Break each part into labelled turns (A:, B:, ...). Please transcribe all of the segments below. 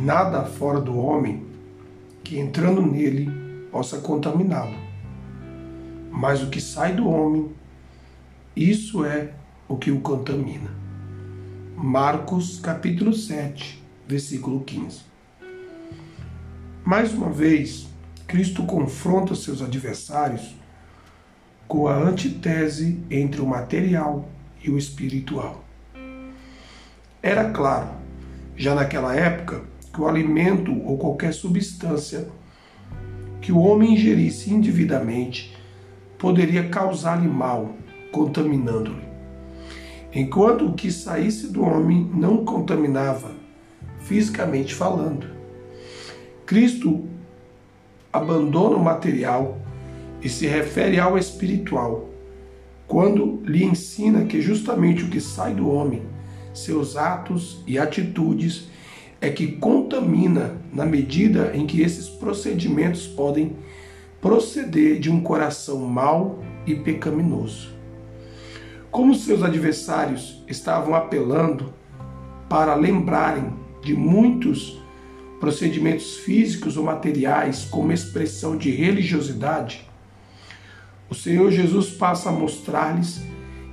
A: nada fora do homem que entrando nele possa contaminá-lo. Mas o que sai do homem, isso é o que o contamina. Marcos capítulo 7, versículo 15. Mais uma vez, Cristo confronta seus adversários com a antitese entre o material e o espiritual. Era claro, já naquela época, que o alimento ou qualquer substância que o homem ingerisse indevidamente poderia causar-lhe mal, contaminando-lhe. Enquanto o que saísse do homem não contaminava, fisicamente falando. Cristo abandona o material e se refere ao espiritual, quando lhe ensina que justamente o que sai do homem, seus atos e atitudes, é que contamina na medida em que esses procedimentos podem proceder de um coração mau e pecaminoso. Como seus adversários estavam apelando para lembrarem de muitos procedimentos físicos ou materiais como expressão de religiosidade, o Senhor Jesus passa a mostrar-lhes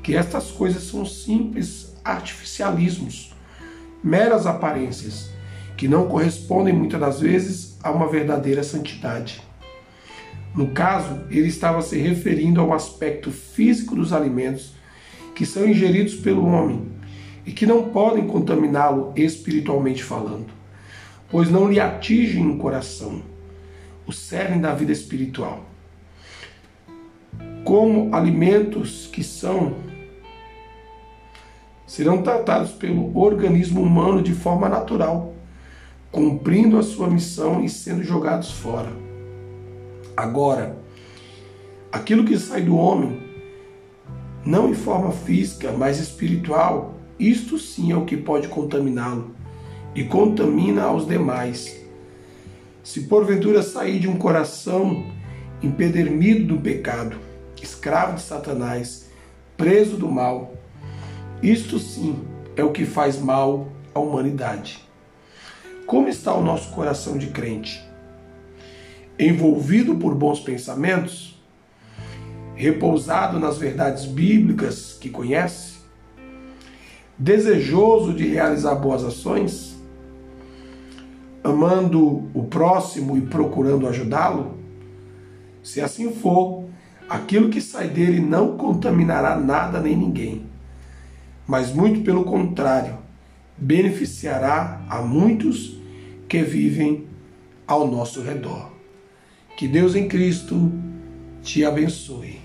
A: que estas coisas são simples artificialismos, meras aparências, que não correspondem muitas das vezes a uma verdadeira santidade. No caso, ele estava se referindo ao aspecto físico dos alimentos que são ingeridos pelo homem e que não podem contaminá-lo espiritualmente falando, pois não lhe atingem o coração, o cerne da vida espiritual como alimentos que são serão tratados pelo organismo humano de forma natural, cumprindo a sua missão e sendo jogados fora. Agora, aquilo que sai do homem, não em forma física, mas espiritual, isto sim é o que pode contaminá-lo e contamina aos demais. Se porventura sair de um coração empedernido do pecado, escravo de Satanás, preso do mal. Isto sim é o que faz mal à humanidade. Como está o nosso coração de crente? Envolvido por bons pensamentos? Repousado nas verdades bíblicas que conhece? Desejoso de realizar boas ações? Amando o próximo e procurando ajudá-lo? Se assim for, Aquilo que sai dele não contaminará nada nem ninguém, mas muito pelo contrário, beneficiará a muitos que vivem ao nosso redor. Que Deus em Cristo te abençoe.